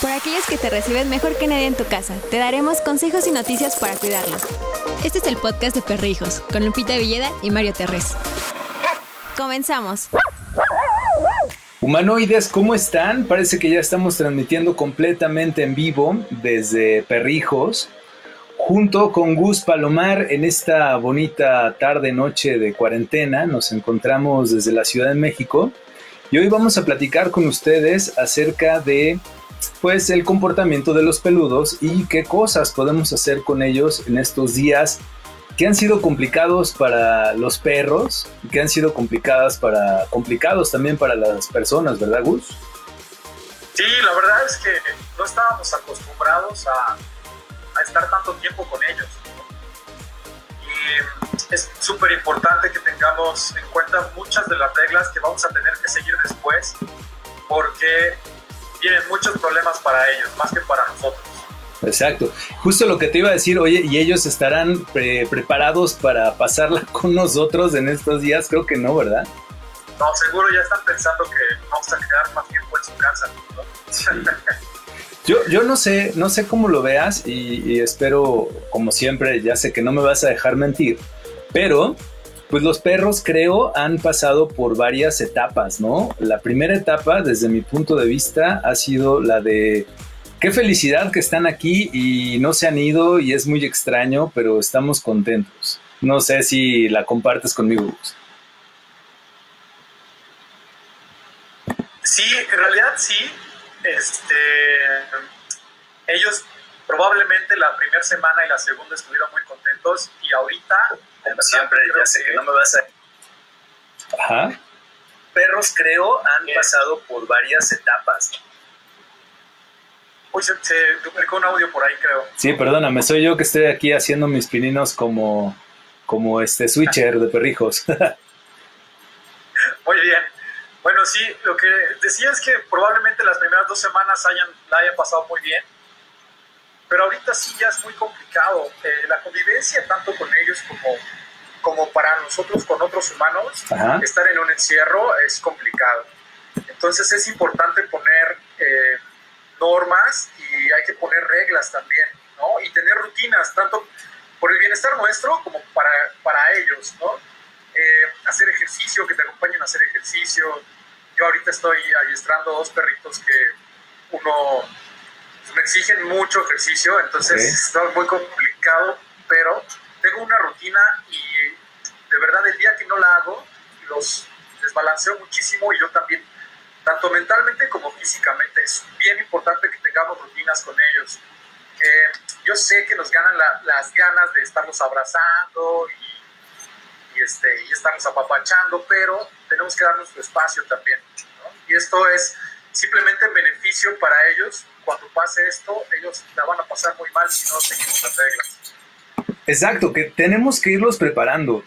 Por aquellos que te reciben mejor que nadie en tu casa, te daremos consejos y noticias para cuidarlos. Este es el podcast de Perrijos, con Lupita Villeda y Mario Terrés. Comenzamos. Humanoides, ¿cómo están? Parece que ya estamos transmitiendo completamente en vivo desde Perrijos, junto con Gus Palomar en esta bonita tarde-noche de cuarentena. Nos encontramos desde la Ciudad de México y hoy vamos a platicar con ustedes acerca de pues el comportamiento de los peludos y qué cosas podemos hacer con ellos en estos días que han sido complicados para los perros y que han sido complicadas para, complicados también para las personas, ¿verdad, Gus? Sí, la verdad es que no estábamos acostumbrados a, estar tanto tiempo con ellos. Y es súper importante que tengamos en cuenta muchas de las reglas que vamos a tener que seguir después, porque tienen muchos problemas para ellos, más que para nosotros. Exacto. Justo lo que te iba a decir, oye, ¿y ellos estarán preparados para pasarla con nosotros en estos días? Creo que no, ¿verdad? No, seguro ya están pensando que vamos a quedar más tiempo en su casa. yo, yo no sé, no sé cómo lo veas y, y espero, como siempre, ya sé que no me vas a dejar mentir, pero pues los perros creo han pasado por varias etapas, ¿no? La primera etapa, desde mi punto de vista, ha sido la de Qué felicidad que están aquí y no se han ido y es muy extraño, pero estamos contentos. No sé si la compartes conmigo. Sí, en realidad sí. Este, ellos probablemente la primera semana y la segunda estuvieron muy contentos y ahorita, siempre, ya sé que no me vas a... Ajá. Perros creo han pasado por varias etapas Uy, se, duplicó un audio por ahí, creo. Sí, perdóname, soy yo que estoy aquí haciendo mis pininos como, como este switcher de perrijos. Muy bien. Bueno, sí, lo que decía es que probablemente las primeras dos semanas hayan, la hayan pasado muy bien, pero ahorita sí ya es muy complicado. Eh, la convivencia tanto con ellos como, como para nosotros con otros humanos, estar en un encierro es complicado. Entonces es importante poner... Eh, normas y hay que poner reglas también, ¿no? Y tener rutinas, tanto por el bienestar nuestro como para, para ellos, ¿no? Eh, hacer ejercicio, que te acompañen a hacer ejercicio. Yo ahorita estoy adiestrando dos perritos que uno pues, me exigen mucho ejercicio, entonces está muy complicado, pero tengo una rutina y de verdad el día que no la hago, los desbalanceo muchísimo y yo también tanto mentalmente como físicamente. Es bien importante que tengamos rutinas con ellos. Eh, yo sé que nos ganan las ganas de estarlos abrazando y, este, y estarnos apapachando, pero tenemos que darnos su espacio también. Y esto es simplemente en beneficio para ellos. Cuando pase esto, ellos la van a pasar muy mal si no seguimos las reglas. Exacto, que tenemos que irlos preparando.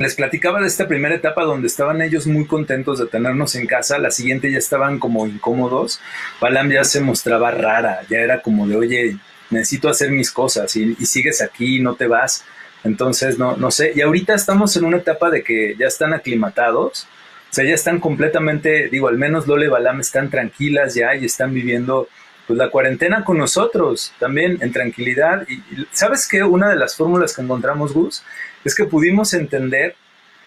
Les platicaba de esta primera etapa donde estaban ellos muy contentos de tenernos en casa, la siguiente ya estaban como incómodos, Balam ya se mostraba rara, ya era como de, oye, necesito hacer mis cosas y, sigues aquí, no te vas, entonces no, no sé, y ahorita estamos en una etapa de que ya están aclimatados, o sea, ya están completamente, digo, al menos Lole y Balam están tranquilas ya y están viviendo pues la cuarentena con nosotros también en tranquilidad. Y, sabes que una de las fórmulas que encontramos, Gus, es que pudimos entender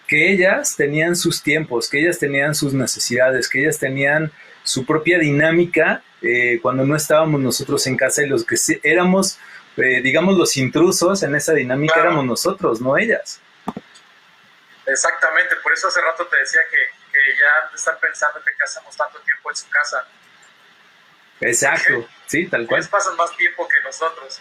que ellas tenían sus tiempos, que ellas tenían sus necesidades, que ellas tenían su propia dinámica eh, cuando no estábamos nosotros en casa y los que éramos, eh, digamos, los intrusos en esa dinámica éramos nosotros, no ellas. Exactamente, por eso hace rato te decía que, ya están pensando que hacemos tanto tiempo en su casa. Exacto, sí, tal cual. Ellos pasan más tiempo que nosotros.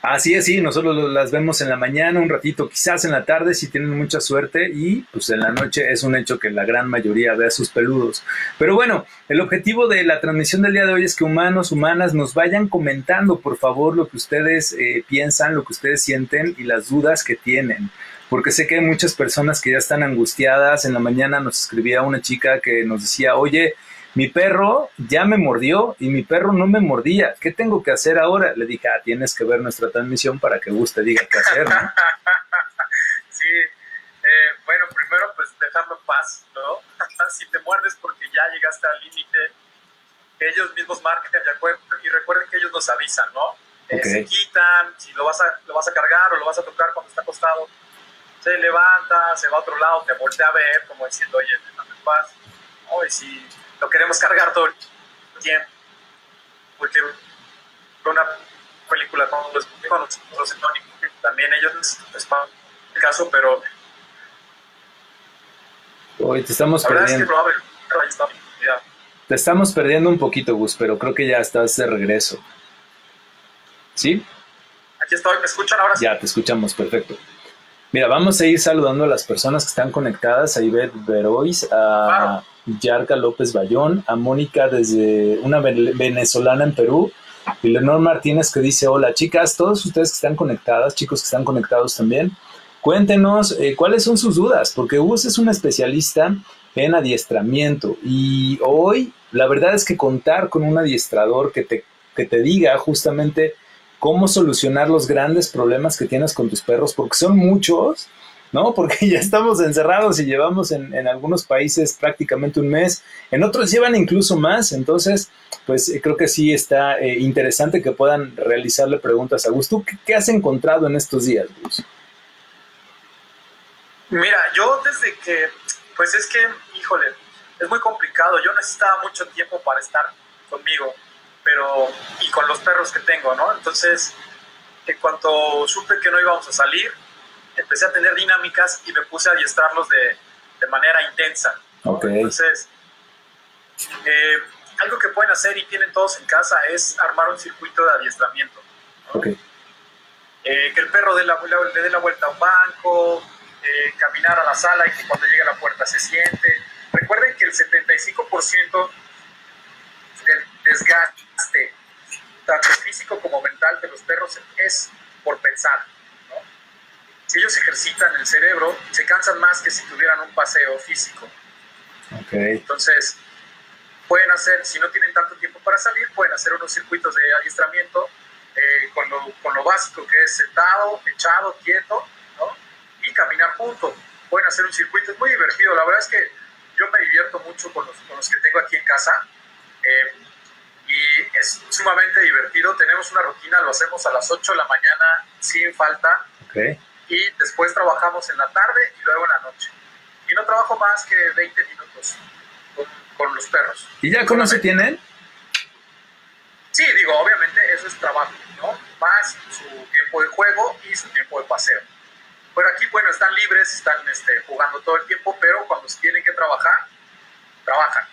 Así es, sí, nosotros las vemos en la mañana, un ratito, quizás en la tarde si tienen mucha suerte y pues en la noche es un hecho que la gran mayoría vea sus peludos. Pero bueno, el objetivo de la transmisión del día de hoy es que humanos, humanas nos vayan comentando por favor lo que ustedes eh, piensan, lo que ustedes sienten y las dudas que tienen. Porque sé que hay muchas personas que ya están angustiadas. En la mañana nos escribía una chica que nos decía, oye, mi perro ya me mordió y mi perro no me mordía. ¿Qué tengo que hacer ahora? Le dije, ah, tienes que ver nuestra transmisión para que guste diga qué hacer, ¿no? sí, eh, bueno, primero pues dejarlo en paz, ¿no? si te muerdes porque ya llegaste al límite, ellos mismos acuerdo y recuerden que ellos nos avisan, ¿no? Eh, se quitan, si lo vas, a, lo vas a cargar o lo vas a tocar cuando está acostado, se levanta, se va a otro lado, te voltea a ver, como diciendo, oye, déjame en paz. Oh, y si lo queremos cargar todo el tiempo, porque una película con los, con los, también ellos es el caso, pero Hoy te estamos perdiendo. te estamos perdiendo un poquito, Gus, pero creo que ya estás de regreso. ¿Sí? Aquí estoy, ¿me escuchan ahora? Ya, te escuchamos, perfecto. Mira, vamos a ir saludando a las personas que están conectadas, a Ivette Verois, a Yarka López Bayón, a Mónica desde una venezolana en Perú, y Leonor Martínez que dice, hola chicas, todos ustedes que están conectadas, chicos que están conectados también, cuéntenos eh, cuáles son sus dudas, porque Gus es un especialista en adiestramiento y hoy la verdad es que contar con un adiestrador que te, que te diga justamente cómo solucionar los grandes problemas que tienes con tus perros, porque son muchos, ¿no? Porque ya estamos encerrados y llevamos en, algunos países prácticamente un mes, en otros llevan incluso más, entonces, pues eh, creo que sí está eh, interesante que puedan realizarle preguntas a Gus. ¿Tú qué, has encontrado en estos días, Gus? Mira, yo desde que, pues es que, híjole, es muy complicado, yo necesitaba mucho tiempo para estar conmigo pero y con los perros que tengo, ¿no? Entonces, en cuanto supe que no íbamos a salir, empecé a tener dinámicas y me puse a adiestrarlos de, de manera intensa. Entonces, eh, algo que pueden hacer y tienen todos en casa es armar un circuito de adiestramiento. Eh, que el perro dé la, le dé la vuelta a un banco, eh, caminar a la sala y que cuando llegue a la puerta se siente. Recuerden que el 75% del desgaste tanto físico como mental de los perros es por pensar. Si ellos ejercitan el cerebro, se cansan más que si tuvieran un paseo físico. Entonces, pueden hacer, si no tienen tanto tiempo para salir, pueden hacer unos circuitos de adiestramiento eh, con, lo, con, lo, básico que es sentado, echado, quieto, y caminar juntos. Pueden hacer un circuito, es muy divertido. La verdad es que yo me divierto mucho con los, con los que tengo aquí en casa. Eh, y es sumamente divertido. Tenemos una rutina, lo hacemos a las 8 de la mañana sin falta. Y después trabajamos en la tarde y luego en la noche. Y no trabajo más que 20 minutos con, los perros. ¿Y ya cómo se tienen? Sí, digo, obviamente eso es trabajo, ¿no? Más su tiempo de juego y su tiempo de paseo. Pero aquí, bueno, están libres, están este, jugando todo el tiempo, pero cuando se tienen que trabajar, trabajan.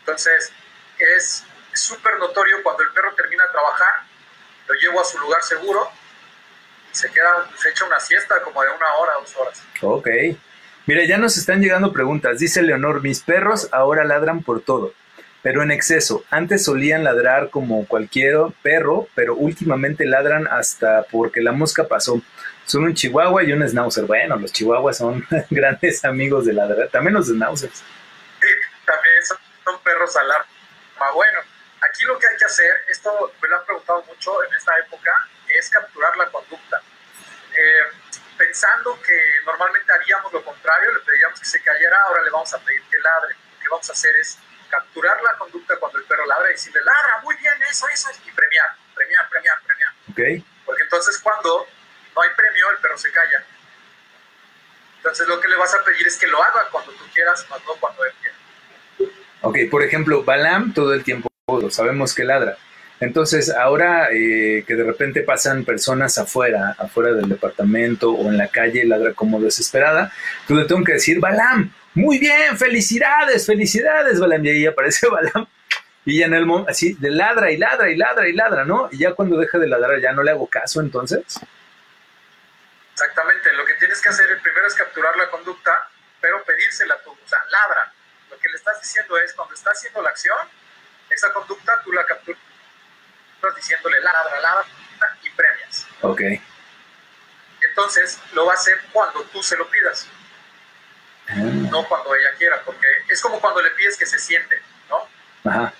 Entonces, es súper notorio cuando el perro termina de trabajar, lo llevo a su lugar seguro se queda, se echa una siesta como de una hora, dos horas. Ok. Mira, ya nos están llegando preguntas. Dice Leonor, mis perros ahora ladran por todo, pero en exceso. Antes solían ladrar como cualquier perro, pero últimamente ladran hasta porque la mosca pasó. Son un chihuahua y un schnauzer. Bueno, los chihuahuas son grandes amigos de ladrar, también los schnauzers. Sí, también son, son perros alarma. Bueno, Aquí lo que hay que hacer, esto me lo han preguntado mucho en esta época, es capturar la conducta. Eh, pensando que normalmente haríamos lo contrario, le pediríamos que se cayera, ahora le vamos a pedir que ladre. Lo que vamos a hacer es capturar la conducta cuando el perro ladra y decirle, ladra, muy bien, eso, eso, y premiar, premiar, premiar, premiar. Okay. Porque entonces cuando no hay premio, el perro se calla. Entonces lo que le vas a pedir es que lo haga cuando tú quieras, más no cuando él quiera. Ok, por ejemplo, Balam todo el tiempo sabemos que ladra. Entonces, ahora eh, que de repente pasan personas afuera, afuera del departamento o en la calle, ladra como desesperada, tú le tengo que decir, Balam, muy bien, felicidades, felicidades, Balam. Y ahí aparece Balam. Y ya en el momento, así, de ladra y ladra y ladra y ladra, ¿no? Y ya cuando deja de ladrar, ya no le hago caso, entonces. Exactamente, lo que tienes que hacer primero es capturar la conducta, pero pedírsela tú, o sea, ladra. Lo que le estás diciendo es, cuando está haciendo la acción, esa conducta tú la capturas diciéndole ladra, ladra y premias. Ok. Entonces lo va a hacer cuando tú se lo pidas, ah. no cuando ella quiera, porque es como cuando le pides que se siente, ¿no? Ajá.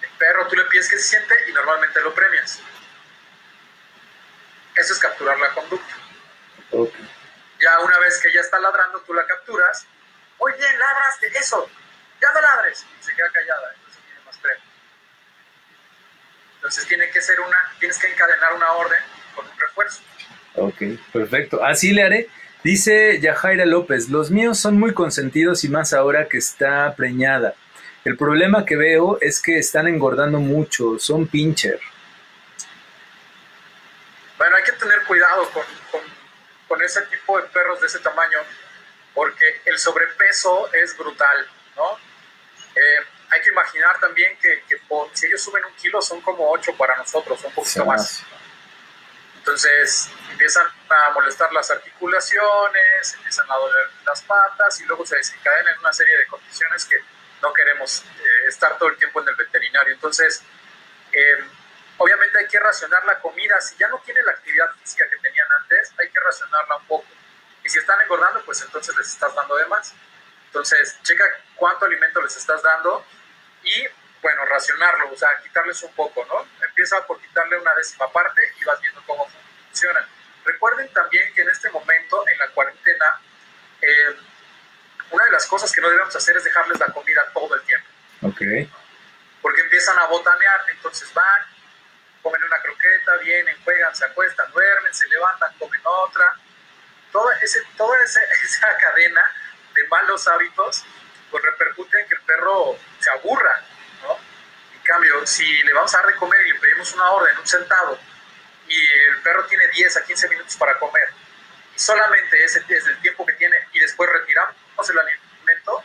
El perro tú le pides que se siente y normalmente lo premias. Eso es capturar la conducta. Okay. Ya una vez que ella está ladrando, tú la capturas. Muy bien, ladraste, eso, ya no ladres. Y se queda callada, Entonces tiene que ser una, tienes que encadenar una orden con un refuerzo. Ok, perfecto. Así le haré. Dice Yajaira López, los míos son muy consentidos y más ahora que está preñada. El problema que veo es que están engordando mucho, son pincher. Bueno, hay que tener cuidado con, con, ese tipo de perros de ese tamaño, porque el sobrepeso es brutal, ¿no? Eh, hay que imaginar también que, si ellos suben un kilo son como ocho para nosotros, un poquito más. Entonces empiezan a molestar las articulaciones, empiezan a doler las patas y luego se desencadenan una serie de condiciones que no queremos eh, estar todo el tiempo en el veterinario. Entonces, eh, obviamente hay que racionar la comida. Si ya no tiene la actividad física que tenían antes, hay que racionarla un poco. Y si están engordando, pues entonces les estás dando de más. Entonces, checa cuánto alimento les estás dando y, bueno, racionarlo, o sea, quitarles un poco, ¿no? Empieza por quitarle una décima parte y vas viendo cómo Recuerden también que en este momento, en la cuarentena, eh, una de las cosas que no debemos hacer es dejarles la comida todo el tiempo. Ok. Porque empiezan a botanear, entonces van, comen una croqueta, vienen, juegan, se acuestan, duermen, se levantan, comen otra. Toda, ese, toda esa, esa cadena de malos hábitos pues repercute en que el perro se aburra, ¿no? En cambio, si le vamos a dar de comer y le pedimos una orden, un sentado, y el perro tiene 10 a 15 minutos para comer. Y solamente ese es el tiempo que tiene y después retiramos el alimento.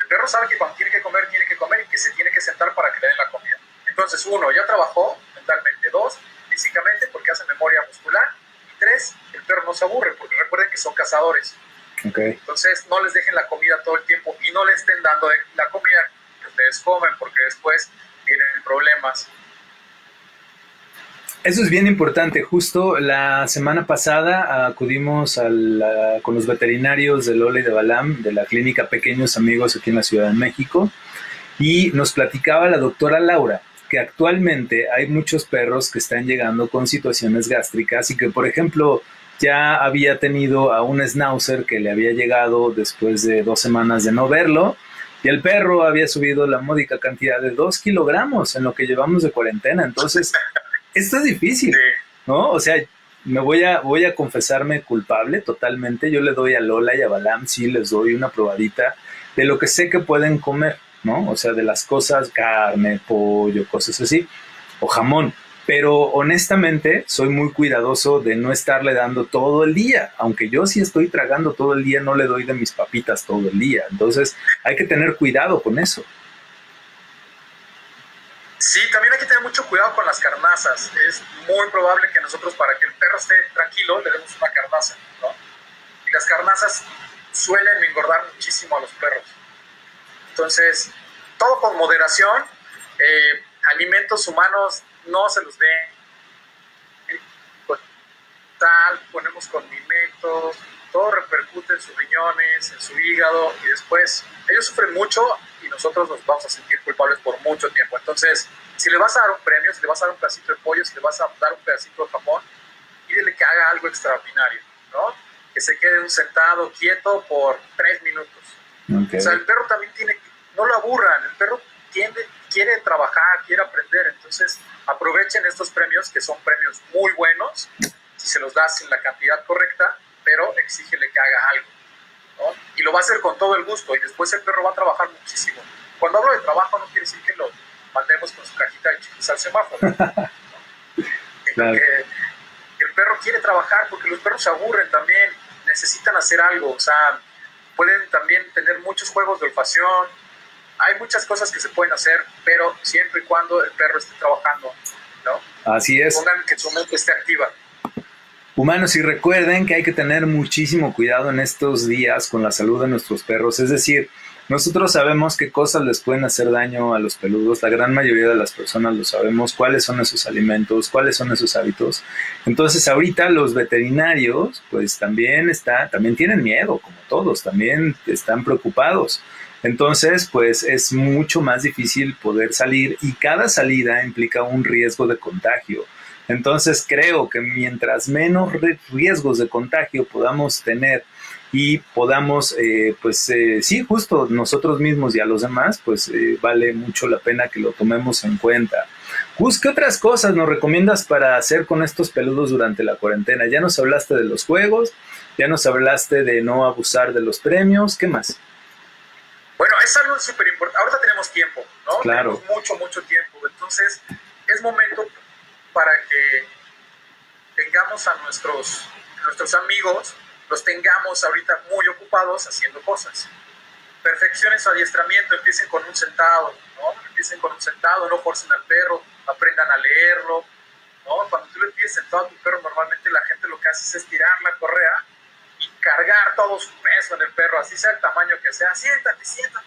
El perro sabe que cuando tiene que comer, tiene que comer y que se tiene que sentar para que le den la comida. Entonces, uno, ya trabajó mentalmente. Dos, físicamente porque hace memoria muscular. Y tres, el perro no se aburre porque recuerden que son cazadores. Entonces, no les dejen la comida todo el tiempo y no le estén dando la comida que ustedes comen porque después vienen problemas. Eso es bien importante. Justo la semana pasada acudimos con los veterinarios de Lola y de Balam de la clínica Pequeños Amigos aquí en la Ciudad de México y nos platicaba la doctora Laura que actualmente hay muchos perros que están llegando con situaciones gástricas y que, por ejemplo, ya había tenido a un schnauzer que le había llegado después de dos semanas de no verlo y el perro había subido la módica cantidad de dos kilogramos en lo que llevamos de cuarentena. Entonces, esto es difícil, ¿no? O sea, me voy a, voy a confesarme culpable totalmente. Yo le doy a Lola y a Balam, sí, les doy una probadita de lo que sé que pueden comer, ¿no? O sea, de las cosas, carne, pollo, cosas así, o jamón. Pero honestamente soy muy cuidadoso de no estarle dando todo el día. Aunque yo sí estoy tragando todo el día, no le doy de mis papitas todo el día. Entonces hay que tener cuidado con eso. Sí, también hay que tener mucho cuidado con las carnazas. Es muy probable que nosotros, para que el perro esté tranquilo, le demos una carnaza, ¿no? Y las carnazas suelen engordar muchísimo a los perros. Entonces, todo con moderación. Eh, alimentos humanos no se los den. Pues, tal, ponemos condimentos, todo repercute en sus riñones, en su hígado y después ellos sufren mucho y nosotros nos vamos a sentir culpables por mucho tiempo. Entonces, si le vas a dar un premio, si le vas a dar un pedacito de pollo, si le vas a dar un pedacito de jamón, pídele que haga algo extraordinario, ¿no? Que se quede un sentado quieto por tres minutos. O sea, el perro también tiene que, no lo aburran, el perro tiende, quiere trabajar, quiere aprender, entonces aprovechen estos premios que son premios muy buenos, si se los das en la cantidad correcta, pero exígele que haga algo. ¿no? Y lo va a hacer con todo el gusto y después el perro va a trabajar muchísimo. Cuando hablo de trabajo no quiere decir que lo mandemos con su cajita de chiquis al semáforo. el perro quiere trabajar porque los perros se aburren también, necesitan hacer algo, o sea, pueden también tener muchos juegos de olfacción, hay muchas cosas que se pueden hacer, pero siempre y cuando el perro esté trabajando, ¿no? Así es. Pongan que su mente esté activa. Humanos, y recuerden que hay que tener muchísimo cuidado en estos días con la salud de nuestros perros, es decir, nosotros sabemos qué cosas les pueden hacer daño a los peludos, la gran mayoría de las personas lo sabemos, cuáles son esos alimentos, cuáles son esos hábitos. Entonces, ahorita los veterinarios, pues también está, también tienen miedo, como todos, también están preocupados. Entonces, pues es mucho más difícil poder salir y cada salida implica un riesgo de contagio. Entonces, creo que mientras menos riesgos de contagio podamos tener y podamos, eh, pues eh, sí, justo nosotros mismos y a los demás, pues eh, vale mucho la pena que lo tomemos en cuenta. Gus, ¿qué otras cosas nos recomiendas para hacer con estos peludos durante la cuarentena? Ya nos hablaste de los juegos, ya nos hablaste de no abusar de los premios, ¿qué más? Bueno, es algo súper importante. Ahorita tenemos tiempo, ¿no? Claro. Tenemos mucho, mucho tiempo. Entonces, es momento para que tengamos a nuestros, nuestros amigos, los tengamos ahorita muy ocupados haciendo cosas. Perfeccionen su adiestramiento, empiecen con un sentado, ¿no? Empiecen con un sentado, no forcen al perro, aprendan a leerlo, ¿no? Cuando tú le pides sentado a tu perro, normalmente la gente lo que hace es estirar la correa y cargar todo su peso en el perro, así sea el tamaño que sea, siéntate, siéntate.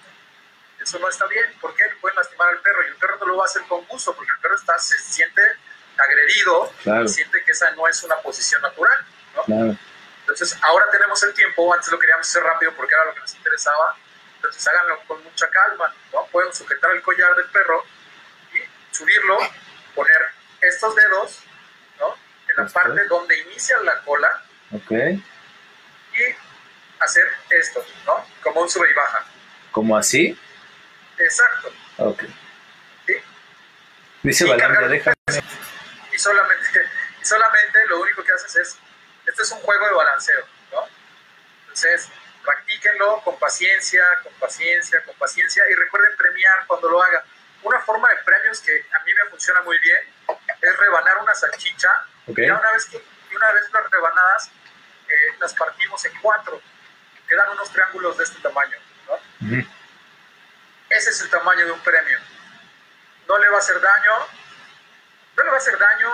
Eso no está bien, porque pueden lastimar al perro y el perro no lo va a hacer con gusto, porque el perro está, se siente agredido y siente que esa no es una posición natural, ¿no? Entonces, ahora tenemos el tiempo, antes lo queríamos hacer rápido porque era lo que nos interesaba, entonces háganlo con mucha calma, ¿no? Pueden sujetar el collar del perro y subirlo, poner estos dedos, ¿no? En la parte donde inicia la cola. Ok. Hacer esto, ¿no? Como un sube y baja. ¿Como así? Exacto. Ok. ¿Sí? Dice Valeria, déjame. Y solamente, y solamente lo único que haces es, este es un juego de balanceo, ¿no? Entonces, practíquenlo con paciencia, con paciencia, con paciencia y recuerden premiar cuando lo hagan. Una forma de premios que a mí me funciona muy bien es rebanar una salchicha. Okay. Ya una vez que una vez las rebanadas eh, las partimos en cuatro, quedan unos triángulos de este tamaño. ¿no? Ese es el tamaño de un premio. No le va a hacer daño, no le va a hacer daño,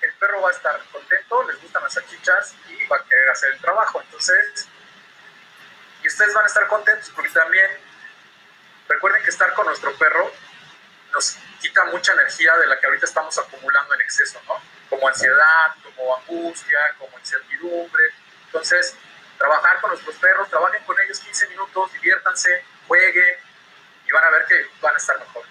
el perro va a estar contento, les gustan las salchichas y va a querer hacer el trabajo. Entonces, y ustedes van a estar contentos porque también recuerden que estar con nuestro perro nos quita mucha energía de la que ahorita estamos acumulando en exceso, ¿no? Como ansiedad, como angustia, como incertidumbre. Entonces, trabajar con nuestros perros, trabajen con ellos 15 minutos, diviértanse, jueguen y van a ver que van a estar mejor.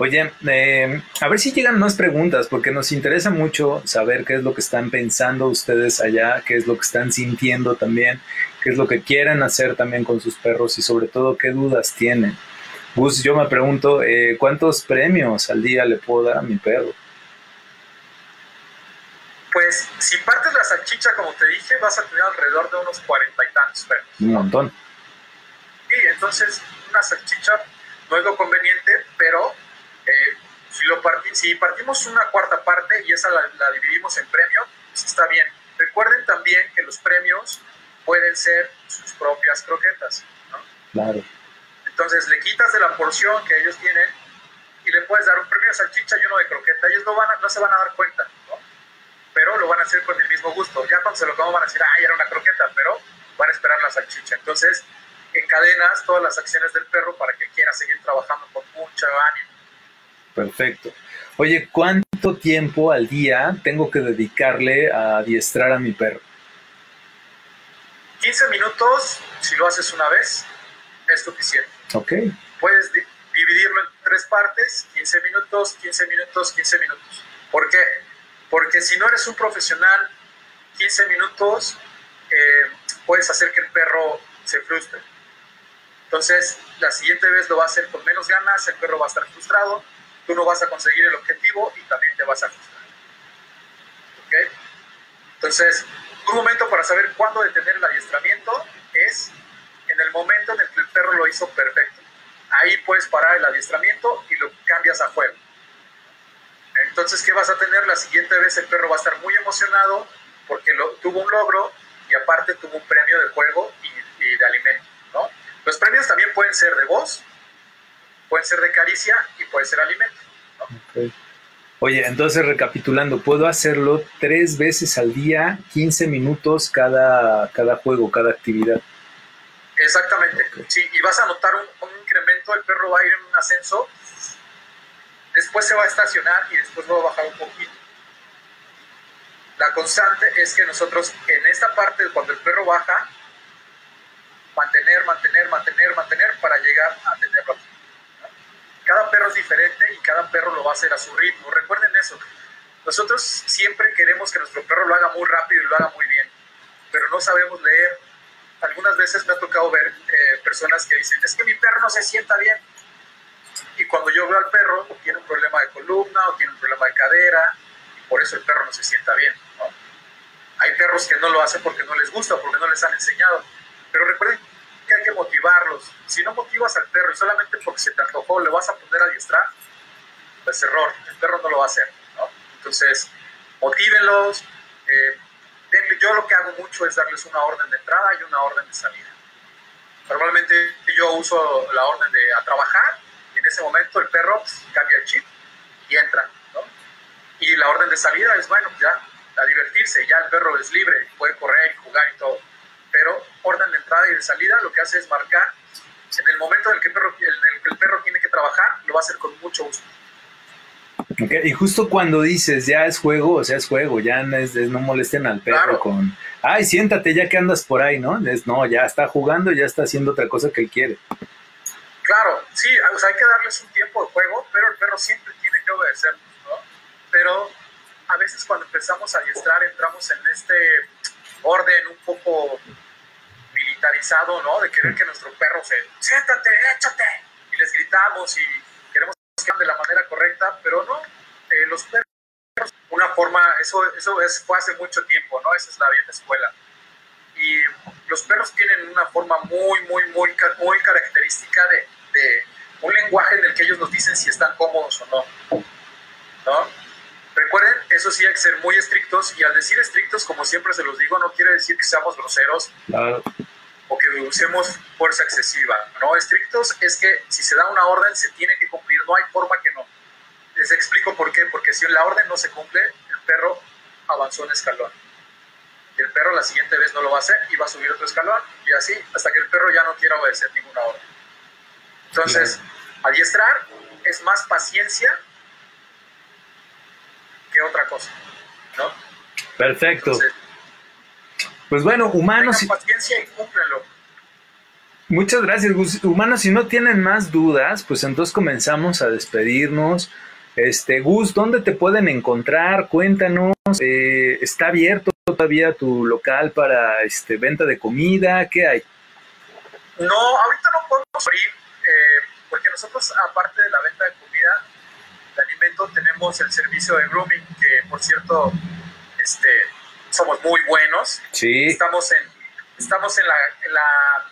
Oye, eh, a ver si llegan más preguntas, porque nos interesa mucho saber qué es lo que están pensando ustedes allá, qué es lo que están sintiendo también, qué es lo que quieren hacer también con sus perros y sobre todo qué dudas tienen. Gus, yo me pregunto, eh, ¿cuántos premios al día le puedo dar a mi perro? Pues si partes la salchicha, como te dije, vas a tener alrededor de unos cuarenta y tantos premios. Un montón. Sí, entonces una salchicha no es lo conveniente, pero eh, si, lo parti si partimos una cuarta parte y esa la, la dividimos en premio, pues está bien. Recuerden también que los premios pueden ser sus propias croquetas. ¿no? Claro. Entonces le quitas de la porción que ellos tienen y le puedes dar un premio de salchicha y uno de croqueta. Ellos no, van a, no se van a dar cuenta. Pero lo van a hacer con el mismo gusto. Ya cuando se lo coman van a decir, ay, era una croqueta, pero van a esperar la salchicha. Entonces encadenas todas las acciones del perro para que quiera seguir trabajando con mucho ánimo. Perfecto. Oye, ¿cuánto tiempo al día tengo que dedicarle a adiestrar a mi perro? 15 minutos, si lo haces una vez, es suficiente. Ok. Puedes di dividirlo en tres partes, 15 minutos, 15 minutos, 15 minutos. ¿Por qué? Porque si no eres un profesional, 15 minutos eh, puedes hacer que el perro se frustre. Entonces, la siguiente vez lo va a hacer con menos ganas, el perro va a estar frustrado, tú no vas a conseguir el objetivo y también te vas a frustrar. Entonces, un momento para saber cuándo detener el adiestramiento es en el momento en el que el perro lo hizo perfecto. Ahí puedes parar el adiestramiento y lo cambias a juego. Entonces, ¿qué vas a tener? La siguiente vez el perro va a estar muy emocionado porque lo, tuvo un logro y aparte tuvo un premio de juego y, y de alimento. ¿no? Los premios también pueden ser de voz, pueden ser de caricia y puede ser alimento. ¿no? Okay. Oye, entonces recapitulando, puedo hacerlo tres veces al día, 15 minutos cada, cada juego, cada actividad. Exactamente, sí, y vas a notar un, un, incremento, el perro va a ir en un ascenso, después se va a estacionar y después va a bajar un poquito. La constante es que nosotros en esta parte, cuando el perro baja, mantener, mantener, mantener, mantener para llegar a tenerlo. Cada perro es diferente y cada perro lo va a hacer a su ritmo. Recuerden eso. Nosotros siempre queremos que nuestro perro lo haga muy rápido y lo haga muy bien, pero no sabemos leer. Algunas veces me ha tocado ver eh, personas que dicen, es que mi perro no se sienta bien. Cuando yo veo al perro, tiene un problema de columna o tiene un problema de cadera, y por eso el perro no se sienta bien. Hay perros que no lo hacen porque no les gusta, porque no les han enseñado. Pero recuerden que hay que motivarlos. Si no motivas al perro y solamente porque se te antojó le vas a poner a adiestrar, pues error, el perro no lo va a hacer. Entonces, motívenlos. Eh, yo lo que hago mucho es darles una orden de entrada y una orden de salida. Normalmente yo uso la orden de a trabajar ese momento el perro pues, cambia el chip y entra. Y la orden de salida es, bueno, ya a divertirse, ya el perro es libre, puede correr y jugar y todo. Pero orden de entrada y de salida lo que hace es marcar en el momento en el que el perro, en el, que el perro tiene que trabajar, lo va a hacer con mucho gusto. Y justo cuando dices ya es juego, o sea, es juego, ya no, es, no molesten al perro con, ay, siéntate ya que andas por ahí, ¿no? Es, no, ya está jugando, ya está haciendo otra cosa que él quiere. Claro, sí, o sea, hay que darles un tiempo de juego, pero el perro siempre tiene que obedecer, ¿no? Pero a veces cuando empezamos a adiestrar entramos en este orden un poco militarizado, ¿no? De querer que nuestro perro se, siéntate, échate, y les gritamos y queremos que de la manera correcta, pero no, eh, los perros, una forma, eso, eso es, fue hace mucho tiempo, ¿no? Esa es la vieja escuela. Y los perros tienen una forma muy, muy, muy, muy característica de, de un lenguaje en el que ellos nos dicen si están cómodos o no. ¿no? Recuerden, eso sí hay que ser muy estrictos y al decir estrictos, como siempre se los digo, no quiere decir que seamos groseros o que usemos fuerza excesiva. No, estrictos es que si se da una orden se tiene que cumplir, no hay forma que no. Les explico por qué, porque si la orden no se cumple, el perro avanzó un escalón. Y el perro la siguiente vez no lo va a hacer y va a subir otro escalón y así hasta que el perro ya no quiera obedecer ninguna orden. Entonces, adiestrar es más paciencia otra cosa, ¿no? Perfecto. pues bueno, humanos... paciencia y cúmplenlo. Muchas gracias, Humanos, si no tienen más dudas, pues entonces comenzamos a despedirnos. Este, Gus, ¿dónde te pueden encontrar? Cuéntanos. Eh, ¿Está abierto todavía tu local para este, venta de comida? ¿Qué hay? No, ahorita no podemos abrir, porque nosotros, aparte de la venta de comida, alimento tenemos el servicio de grooming, que por cierto, este, somos muy buenos. Sí. Estamos en, estamos en la, en la,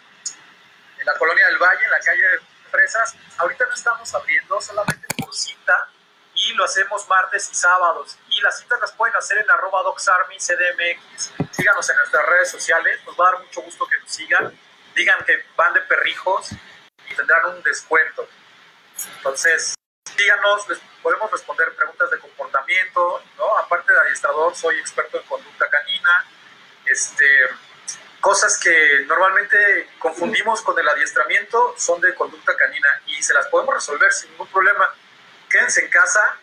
en la colonia del Valle, en la calle de Fresas. Ahorita no estamos abriendo, solamente por cita y lo hacemos martes y sábados. Y las citas las pueden hacer en arroba CDMX. Síganos en nuestras redes sociales, nos va a dar mucho gusto que nos sigan. Digan que van de perrijos y tendrán un descuento. Entonces, díganos, les podemos responder preguntas de comportamiento, ¿no? Aparte de adiestrador, soy experto en conducta canina, este, cosas que normalmente confundimos con el adiestramiento son de conducta canina y se las podemos resolver sin ningún problema. Quédense en casa,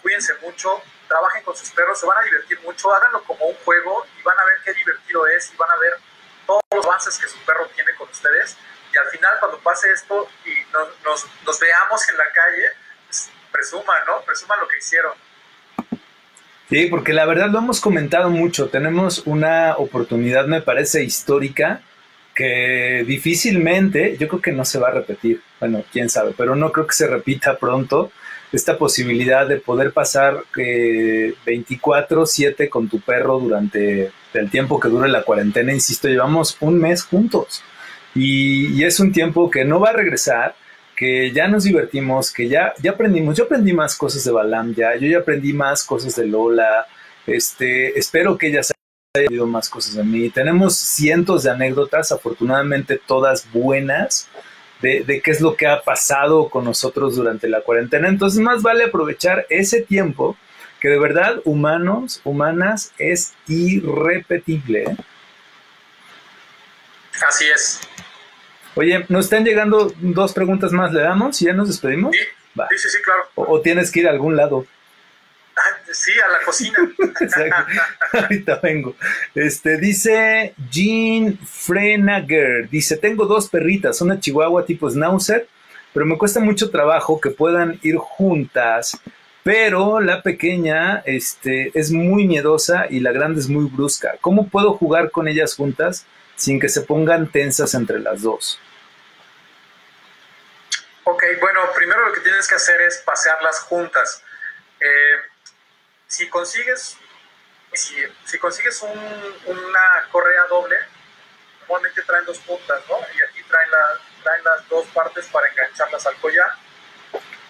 cuídense mucho, trabajen con sus perros, se van a divertir mucho, háganlo como un juego y van a ver qué divertido es y van a ver todos los avances que su perro tiene con ustedes. Y al final, cuando pase esto y nos, nos veamos en la calle, presuman, ¿no? Presuman lo que hicieron. Sí, porque la verdad lo hemos comentado mucho. Tenemos una oportunidad, me parece, histórica que difícilmente, yo creo que no se va a repetir. Bueno, quién sabe, pero no creo que se repita pronto esta posibilidad de poder pasar 24/7 eh, con tu perro durante el tiempo que dure la cuarentena. Insisto, llevamos un mes juntos y, es un tiempo que no va a regresar que ya nos divertimos, que ya, ya aprendimos. Yo aprendí más cosas de Balam ya, yo ya aprendí más cosas de Lola. Este, espero que ella se haya aprendido más cosas de mí. Tenemos cientos de anécdotas, afortunadamente todas buenas, de, de, qué es lo que ha pasado con nosotros durante la cuarentena. Entonces, más vale aprovechar ese tiempo que de verdad, humanos, humanas, es irrepetible. ¿eh? Así es. Oye, nos están llegando dos preguntas más, ¿le damos y ya nos despedimos? Sí, sí, sí, claro. O, tienes que ir a algún lado. Ah, sí, a la cocina. Ahorita vengo. Este, dice Jean Frenager, dice, tengo dos perritas, una chihuahua tipo schnauzer, pero me cuesta mucho trabajo que puedan ir juntas, pero la pequeña este, es muy miedosa y la grande es muy brusca. ¿Cómo puedo jugar con ellas juntas? Sin que se pongan tensas entre las dos? Ok, bueno, primero lo que tienes que hacer es pasearlas juntas. Eh, si consigues, si, si consigues una correa doble, normalmente traen dos puntas, ¿no? Y aquí traen, la, traen las dos partes para engancharlas al collar.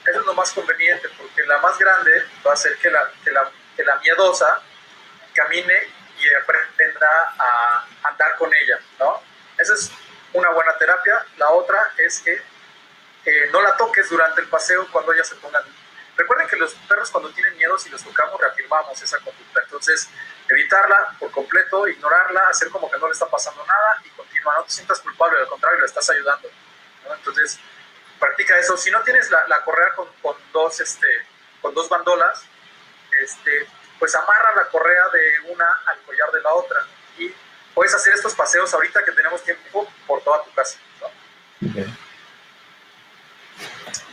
Eso es lo más conveniente, porque la más grande va a hacer que la, que la, que la miedosa camine y aprenda a andar con ella, ¿no? Esa es una buena terapia. La otra es que no la toques durante el paseo cuando ellas se pongan. Recuerden que los perros cuando tienen miedo, si los tocamos, reafirmamos esa conducta. Entonces, evitarla por completo, ignorarla, hacer como que no le está pasando nada y continuar. No te sientas culpable, al contrario, le estás ayudando. Entonces, practica eso. Si no tienes la, la correa con, con, dos, este, con dos bandolas, este, pues amarra la correa de una al collar de la otra. Y puedes hacer estos paseos ahorita que tenemos tiempo por toda tu casa.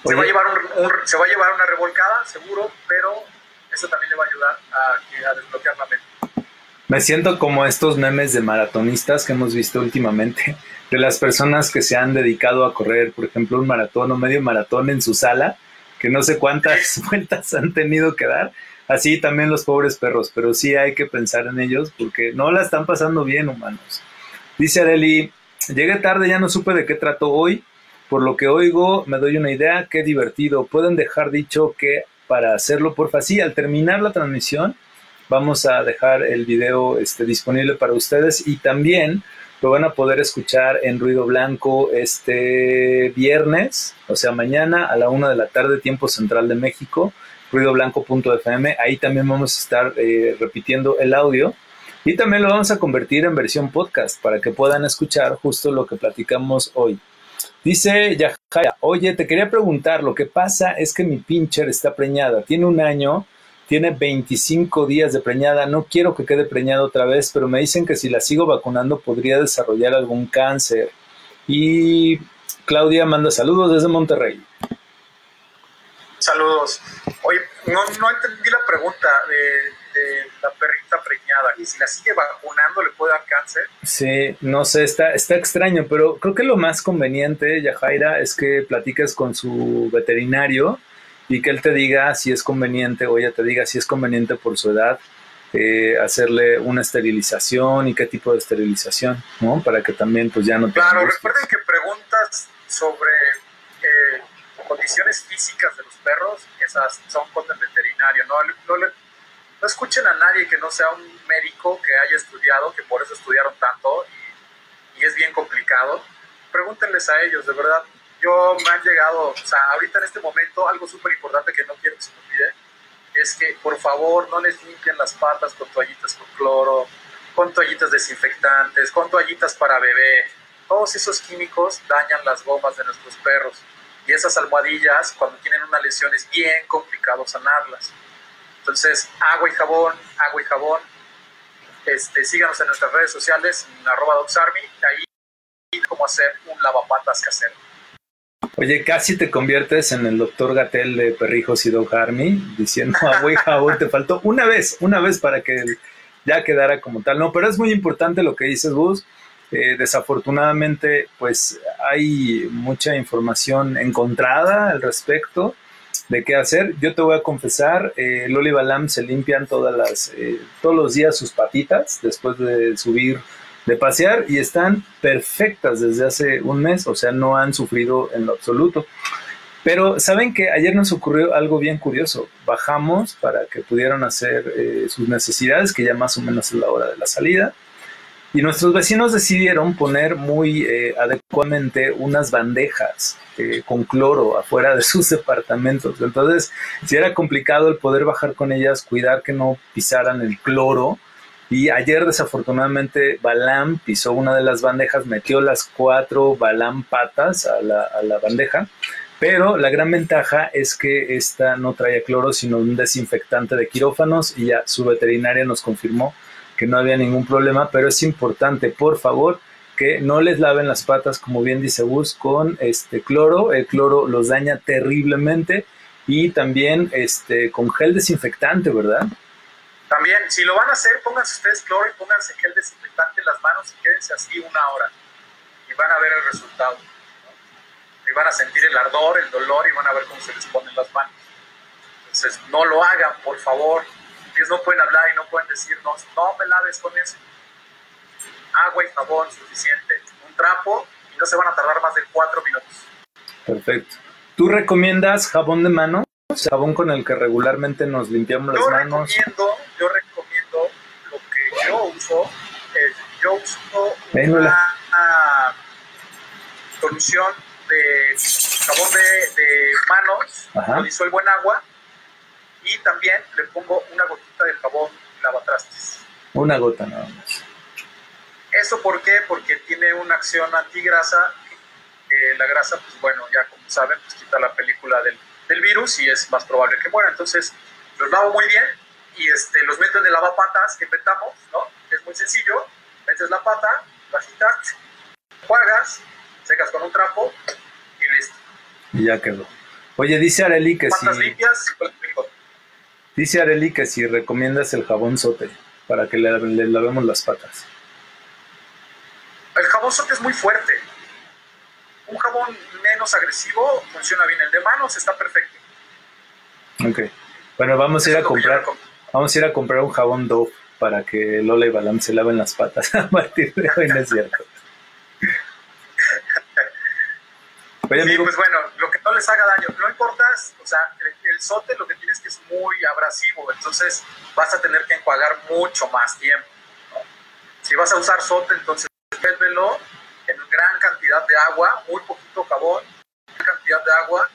Se va, a llevar se va a llevar una revolcada, seguro, pero eso también le va a ayudar a, a desbloquear la mente. Me siento como estos memes de maratonistas que hemos visto últimamente, de las personas que se han dedicado a correr, por ejemplo, un maratón o medio maratón en su sala, que no sé cuántas vueltas han tenido que dar. Así también los pobres perros, pero sí hay que pensar en ellos porque no la están pasando bien, humanos. Dice Areli, llegué tarde, ya no supe de qué trató hoy, por lo que oigo, me doy una idea, qué divertido. Pueden dejar dicho que para hacerlo, porfa, sí, al terminar la transmisión, vamos a dejar el video este, disponible para ustedes y también lo van a poder escuchar en Ruido Blanco este viernes, o sea, mañana a la una de la tarde, tiempo central de México, ruidoblanco.fm. Ahí también vamos a estar eh, repitiendo el audio y también lo vamos a convertir en versión podcast para que puedan escuchar justo lo que platicamos hoy. Dice Yahaya, oye, te quería preguntar, lo que pasa es que mi pincher está preñada, tiene un año, tiene 25 días de preñada, no quiero que quede preñada otra vez, pero me dicen que si la sigo vacunando podría desarrollar algún cáncer. Y Claudia manda saludos desde Monterrey. Saludos. Oye, no, no entendí la pregunta de la perrita preñada y si la sigue vacunando le puede dar cáncer. Sí, no sé, está, está extraño, pero creo que lo más conveniente, Yajaira, es que platiques con su veterinario y que él te diga si es conveniente o ella te diga si es conveniente por su edad eh, hacerle una esterilización y qué tipo de esterilización, ¿no? Para que también pues ya no Claro, recuerden que preguntas sobre eh, condiciones físicas de los perros, esas son con el veterinario, no, no le no escuchen a nadie que no sea un médico que haya estudiado, que por eso estudiaron tanto y, es bien complicado. Pregúntenles a ellos, de verdad. Yo me han llegado, o sea, ahorita en este momento, algo súper importante que no quiero que se me olvide, es que por favor no les limpien las patas con toallitas con cloro, con toallitas desinfectantes, con toallitas para bebé. Todos esos químicos dañan las gomas de nuestros perros. Y esas almohadillas, cuando tienen una lesión, es bien complicado sanarlas. Entonces, agua y jabón, agua y jabón. Este, síganos en nuestras redes sociales, en arroba dogsarmy, ahí cómo hacer un lavapatas casero. Oye, casi te conviertes en el doctor Gatel de Perrijos y Dog Army, diciendo agua y jabón, te faltó una vez, una vez para que ya quedara como tal. No, pero es muy importante lo que dices, Gus. Eh, desafortunadamente, pues hay mucha información encontrada al respecto de qué hacer. Yo te voy a confesar, eh, Loli Balam se limpian todas las, eh, todos los días sus patitas después de subir, de pasear y están perfectas desde hace un mes, o sea, no han sufrido en lo absoluto. Pero saben que ayer nos ocurrió algo bien curioso. Bajamos para que pudieran hacer eh, sus necesidades, que ya más o menos es la hora de la salida. Y nuestros vecinos decidieron poner muy eh, adecuadamente unas bandejas eh, con cloro afuera de sus departamentos. Entonces, si era complicado el poder bajar con ellas, cuidar que no pisaran el cloro. Y ayer, desafortunadamente, Balam pisó una de las bandejas, metió las cuatro Balam patas a la, a la bandeja. Pero la gran ventaja es que esta no traía cloro, sino un desinfectante de quirófanos. Y ya su veterinaria nos confirmó que no había ningún problema, pero es importante, por favor, que no les laven las patas, como bien dice Gus, con este cloro. El cloro los daña terriblemente y también este con gel desinfectante, ¿verdad? También, si lo van a hacer, pónganse ustedes cloro y pónganse gel desinfectante en las manos y quédense así una hora y van a ver el resultado. y van a sentir el ardor, el dolor y van a ver cómo se les ponen las manos. Entonces, no lo hagan, por favor. Ellos no pueden hablar y no pueden decirnos, no me laves con eso. Agua y jabón suficiente. Un trapo y no se van a tardar más de cuatro minutos. Perfecto. ¿Tú recomiendas jabón de mano? Jabón con el que regularmente nos limpiamos las manos. Recomiendo, yo recomiendo lo que yo uso. yo uso una, solución de jabón de, manos, lo disuelvo en agua y también le pongo una gotita de jabón lavatrastes. Una gota nada más. ¿Eso por qué? Porque tiene una acción antigrasa. Eh, la grasa, pues bueno, ya como saben, pues quita la película del, del, virus y es más probable que muera. Entonces, los lavo muy bien y este, los meto en el lavapatas que inventamos, ¿no? Es muy sencillo. Metes la pata, bajita, juegas, secas con un trapo y listo. Y ya quedó. Oye, dice Areli que si... limpias Dice Areli que si recomiendas el jabón sote para que le, lavemos las patas. El jabón sote es muy fuerte. Un jabón menos agresivo funciona bien. El de manos está perfecto. Ok. Bueno, vamos a ir a comprar. Vamos a ir a comprar un jabón Dove para que Lola y Balam se laven las patas a partir de hoy, no es cierto. Sí, pues bueno, lo que no les haga daño. No importa, o sea, el, sote lo que tienes que es muy abrasivo, entonces vas a tener que enjuagar mucho más tiempo. Si vas a usar sote, entonces védelo en gran cantidad de agua, muy poquito jabón, gran cantidad de agua,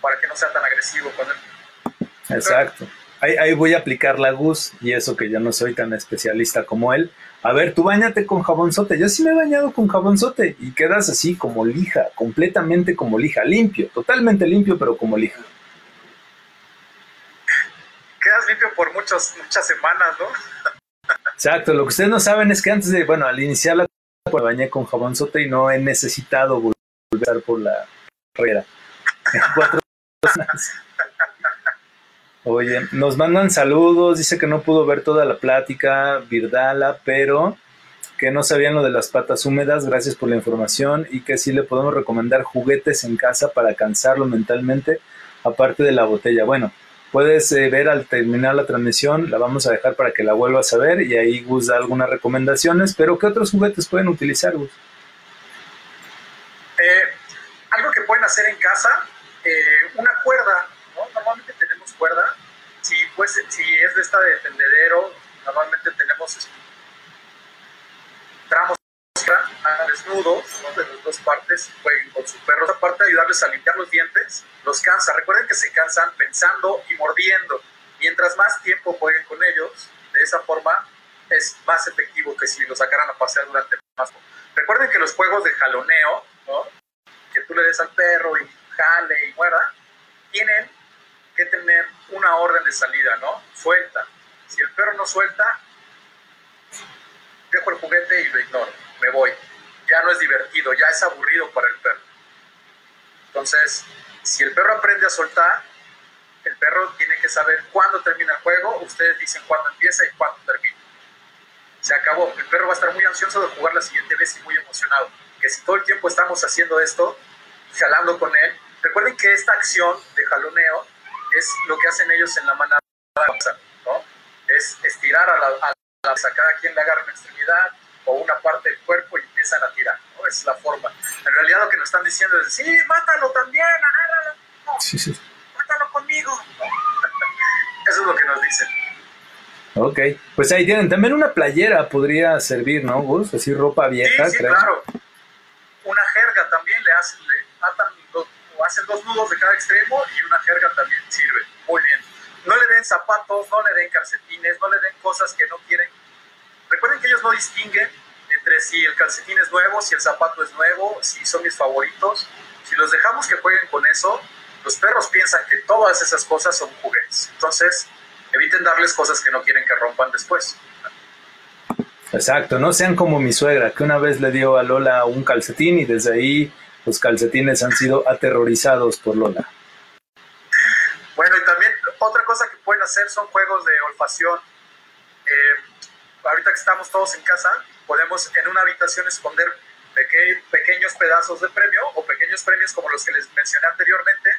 para que no sea tan agresivo con él. Exacto. Ahí, ahí, voy a aplicar la GUS y eso que yo no soy tan especialista como él, a ver, tú bañate con jabonzote. Yo sí me he bañado con jabonzote y quedas así como lija, completamente como lija, limpio, totalmente limpio, pero como lija. Quedas limpio por muchas muchas semanas, ¿no? Exacto, lo que ustedes no saben es que antes de, bueno, al iniciar la me bañé con jabonzote y no he necesitado volver por la carrera. Cuatro Oye, nos mandan saludos, dice que no pudo ver toda la plática, Virdala, pero que no sabían lo de las patas húmedas, gracias por la información y que sí le podemos recomendar juguetes en casa para cansarlo mentalmente, aparte de la botella. Bueno, puedes eh, ver al terminar la transmisión, la vamos a dejar para que la vuelvas a ver y ahí Gus da algunas recomendaciones, pero ¿qué otros juguetes pueden utilizar, Gus? Eh, algo que pueden hacer en casa, eh, una cuerda, cuerda. Si, pues, si es de esta de tendedero, normalmente tenemos tramos desnudos de las dos partes, jueguen con su perro. Aparte de ayudarles a limpiar los dientes, los cansa. Recuerden que se cansan pensando y mordiendo. Mientras más tiempo jueguen con ellos, de esa forma es más efectivo que si los sacaran a pasear durante más tiempo. Recuerden que los juegos de jaloneo, que tú le des al perro y jale y muerda, tienen que tener una orden de salida, ¿no? Suelta. Si el perro no suelta, dejo el juguete y lo ignoro, me voy. Ya no es divertido, ya es aburrido para el perro. Entonces, si el perro aprende a soltar, el perro tiene que saber cuándo termina el juego, ustedes dicen cuándo empieza y cuándo termina. Se acabó, el perro va a estar muy ansioso de jugar la siguiente vez y muy emocionado. Que si todo el tiempo estamos haciendo esto, jalando con él, recuerden que esta acción de jaloneo es lo que hacen ellos en la manada, ¿no? Es estirar a la, a la cada quien le agarra una extremidad o una parte del cuerpo y empiezan a tirar, ¿no? Es la forma. En realidad lo que nos están diciendo es, sí, mátalo también, agárralo. Sí, sí. Mátalo conmigo. Eso es lo que nos dicen. Ok, pues ahí tienen. También una playera podría servir, ¿no, Gus? Así ropa vieja, sí, sí, claro. Una jerga también le hacen, le hacen dos nudos de cada extremo y una jerga también sirve. Muy bien. No le den zapatos, no le den calcetines, no le den cosas que no quieren. Recuerden que ellos no distinguen entre si el calcetín es nuevo, si el zapato es nuevo, si son mis favoritos. Si los dejamos que jueguen con eso, los perros piensan que todas esas cosas son juguetes. Entonces, eviten darles cosas que no quieren que rompan después. Exacto, no sean como mi suegra, que una vez le dio a Lola un calcetín y desde ahí los calcetines han sido aterrorizados por Lola. Bueno, y también otra cosa que pueden hacer son juegos de olfacción. Eh, ahorita que estamos todos en casa, podemos en una habitación esconder pequeños pedazos de premio o pequeños premios como los que les mencioné anteriormente,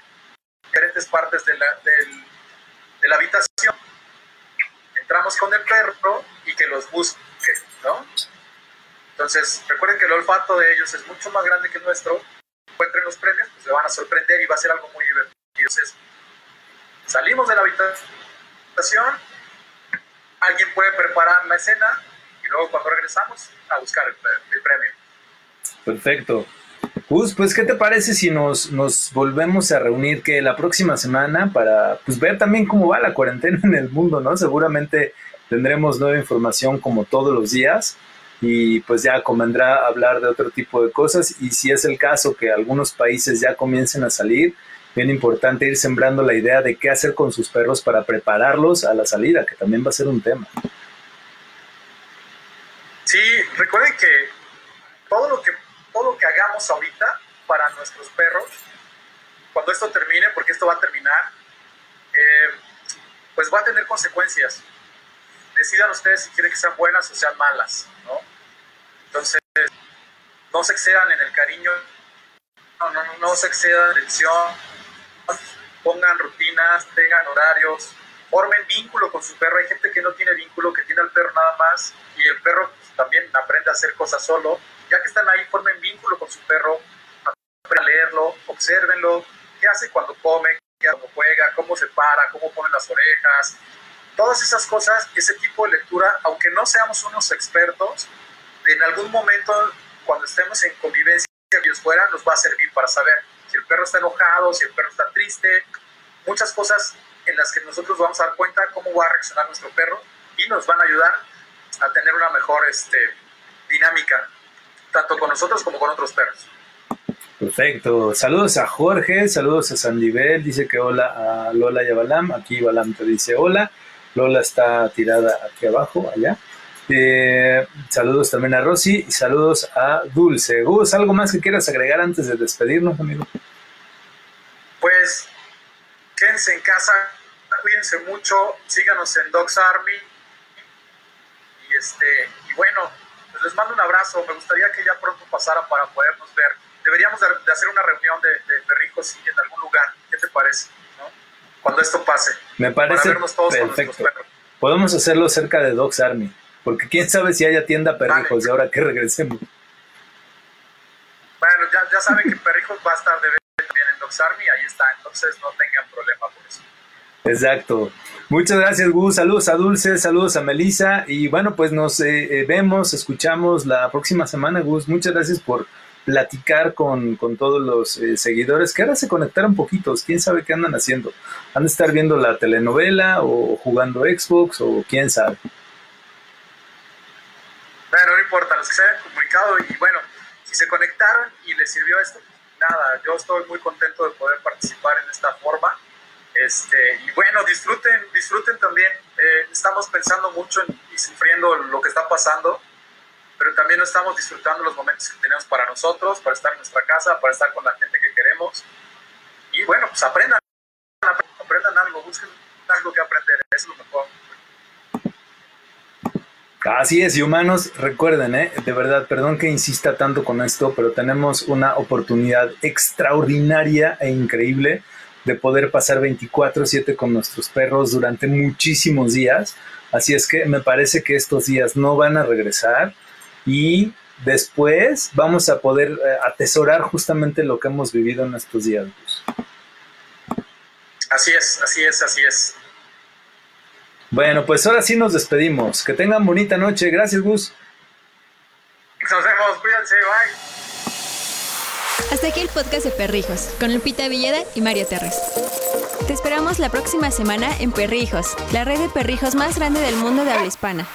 diferentes partes de la, de la habitación. Entramos con el perro y que los busque, ¿no? Entonces, recuerden que el olfato de ellos es mucho más grande que nuestro. Encuentren los premios, pues se van a sorprender y va a ser algo muy divertido. Entonces, salimos de la habitación, alguien puede preparar la escena y luego cuando regresamos a buscar el, premio. Perfecto. Gus, pues, ¿qué te parece si nos, nos volvemos a reunir que la próxima semana para pues, ver también cómo va la cuarentena en el mundo, ¿no? Seguramente tendremos nueva información como todos los días y pues ya convendrá hablar de otro tipo de cosas y si es el caso que algunos países ya comiencen a salir, bien importante ir sembrando la idea de qué hacer con sus perros para prepararlos a la salida, que también va a ser un tema. Sí, recuerden que todo lo que, todo lo que hagamos ahorita para nuestros perros, cuando esto termine, porque esto va a terminar, eh, pues va a tener consecuencias decidan ustedes si quieren que sean buenas o sean malas, ¿no? Entonces, no se excedan en el cariño, no, no, no se excedan en la pongan rutinas, tengan horarios, formen vínculo con su perro. Hay gente que no tiene vínculo, que tiene al perro nada más, y el perro también aprende a hacer cosas solo. Ya que están ahí, formen vínculo con su perro, a leerlo, observenlo, qué hace cuando come, qué hace juega, cómo se para, cómo pone las orejas, todas esas cosas, ese tipo de lectura, aunque no seamos unos expertos, en algún momento, cuando estemos en convivencia ellos fuera, nos va a servir para saber si el perro está enojado, si el perro está triste, muchas cosas en las que nosotros vamos a dar cuenta cómo va a reaccionar nuestro perro y nos van a ayudar a tener una mejor este, dinámica, tanto con nosotros como con otros perros. Perfecto. Saludos a Jorge, saludos a Sandivel, dice que hola a Lola y a Balam. Aquí Balam te dice hola. Lola está tirada aquí abajo, allá. Eh, saludos también a Rosy y saludos a Dulce. Gus, ¿algo más que quieras agregar antes de despedirnos, amigo? Pues quédense en casa, cuídense mucho, síganos en Dogs Army. Y, este, y bueno, pues les mando un abrazo. Me gustaría que ya pronto pasaran para podernos ver. Deberíamos de, hacer una reunión de, de perrijos en algún lugar. ¿Qué te parece? cuando esto pase. Me parece perfecto. Podemos hacerlo cerca de Dogs Army, porque quién sabe si haya tienda Perrijos de ahora que regresemos. Bueno, ya, ya saben que Perrijos va a estar de vez también en Dogs Army, ahí está, entonces no tengan problema por eso. Exacto. Muchas gracias, Gus. Saludos a Dulce, saludos a Melissa. Y bueno, pues nos eh, eh, vemos, escuchamos la próxima semana, Gus. Muchas gracias por platicar con, todos los eh, seguidores que ahora se conectaron poquitos, quién sabe qué andan haciendo. Han de estar viendo la telenovela o jugando Xbox o quién sabe. Importa, los que se hayan comunicado y bueno, si se conectaron y les sirvió esto, nada, yo estoy muy contento de poder participar en esta forma. Este, y bueno, disfruten, disfruten también. Eh, estamos pensando mucho y sufriendo lo que está pasando pero también estamos disfrutando los momentos que tenemos para nosotros, para estar en nuestra casa, para estar con la gente que queremos. Y bueno, pues aprendan, aprendan algo, busquen algo que aprender, eso es lo mejor. Así es, y humanos, recuerden, ¿eh? de verdad, perdón que insista tanto con esto, pero tenemos una oportunidad extraordinaria e increíble de poder pasar 24/7 con nuestros perros durante muchísimos días. Así es que me parece que estos días no van a regresar y después vamos a poder eh, atesorar justamente lo que hemos vivido en estos días. Así es, así es, así es. Bueno, pues ahora sí nos despedimos. Que tengan bonita noche. Gracias, Gus. Nos vemos, cuídense, bye. Hasta aquí el podcast de Perrijos, con Lupita Villeda y Mario Terres. Te esperamos la próxima semana en Perrijos, la red de perrijos más grande del mundo de habla hispana.